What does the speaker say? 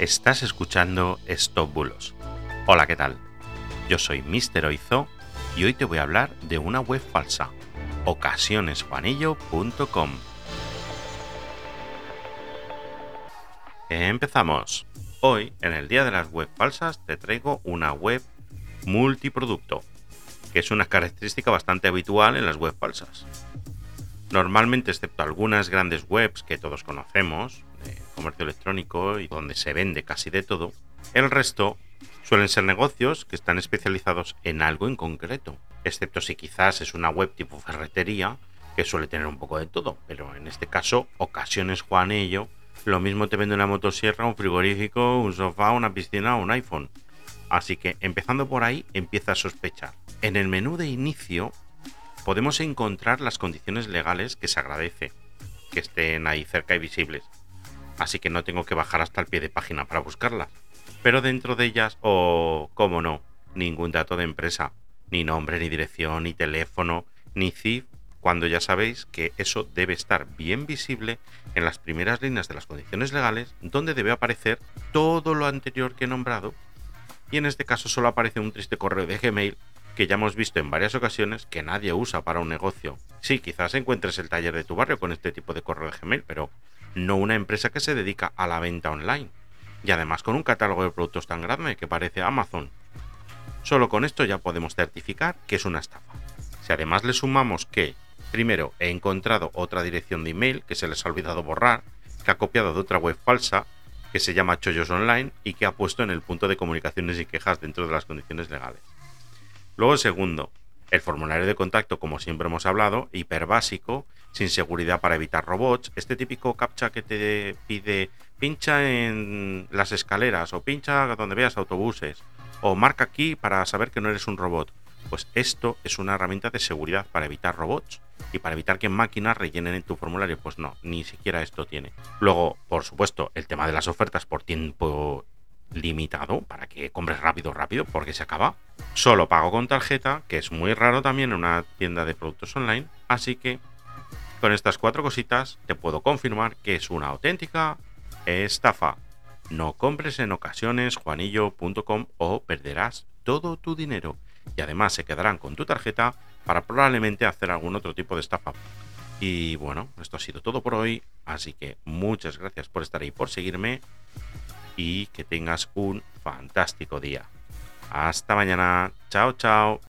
Estás escuchando Stop Bulos. Hola, ¿qué tal? Yo soy Mr. Oizo y hoy te voy a hablar de una web falsa, ocasionesjuanillo.com. Empezamos. Hoy, en el día de las web falsas, te traigo una web multiproducto, que es una característica bastante habitual en las web falsas. Normalmente, excepto algunas grandes webs que todos conocemos, comercio electrónico y donde se vende casi de todo, el resto suelen ser negocios que están especializados en algo en concreto, excepto si quizás es una web tipo ferretería que suele tener un poco de todo, pero en este caso, ocasiones Juanello, lo mismo te vende una motosierra, un frigorífico, un sofá, una piscina o un iPhone. Así que empezando por ahí empieza a sospechar. En el menú de inicio podemos encontrar las condiciones legales que se agradece que estén ahí cerca y visibles. Así que no tengo que bajar hasta el pie de página para buscarlas. Pero dentro de ellas, o oh, cómo no, ningún dato de empresa, ni nombre, ni dirección, ni teléfono, ni CIF, cuando ya sabéis que eso debe estar bien visible en las primeras líneas de las condiciones legales, donde debe aparecer todo lo anterior que he nombrado. Y en este caso solo aparece un triste correo de Gmail que ya hemos visto en varias ocasiones que nadie usa para un negocio. Sí, quizás encuentres el taller de tu barrio con este tipo de correo de Gmail, pero no una empresa que se dedica a la venta online. Y además con un catálogo de productos tan grande que parece Amazon. Solo con esto ya podemos certificar que es una estafa. Si además le sumamos que, primero, he encontrado otra dirección de email que se les ha olvidado borrar, que ha copiado de otra web falsa, que se llama Chollos Online y que ha puesto en el punto de comunicaciones y quejas dentro de las condiciones legales. Luego, segundo, el formulario de contacto, como siempre hemos hablado, hiper básico, sin seguridad para evitar robots. Este típico captcha que te pide pincha en las escaleras o pincha donde veas autobuses o marca aquí para saber que no eres un robot. Pues esto es una herramienta de seguridad para evitar robots y para evitar que máquinas rellenen en tu formulario. Pues no, ni siquiera esto tiene. Luego, por supuesto, el tema de las ofertas por tiempo limitado para que compres rápido, rápido, porque se acaba. Solo pago con tarjeta, que es muy raro también en una tienda de productos online. Así que con estas cuatro cositas te puedo confirmar que es una auténtica estafa. No compres en ocasiones juanillo.com o perderás todo tu dinero y además se quedarán con tu tarjeta para probablemente hacer algún otro tipo de estafa. Y bueno, esto ha sido todo por hoy, así que muchas gracias por estar ahí, por seguirme y que tengas un fantástico día. Hasta mañana. Chao, chao.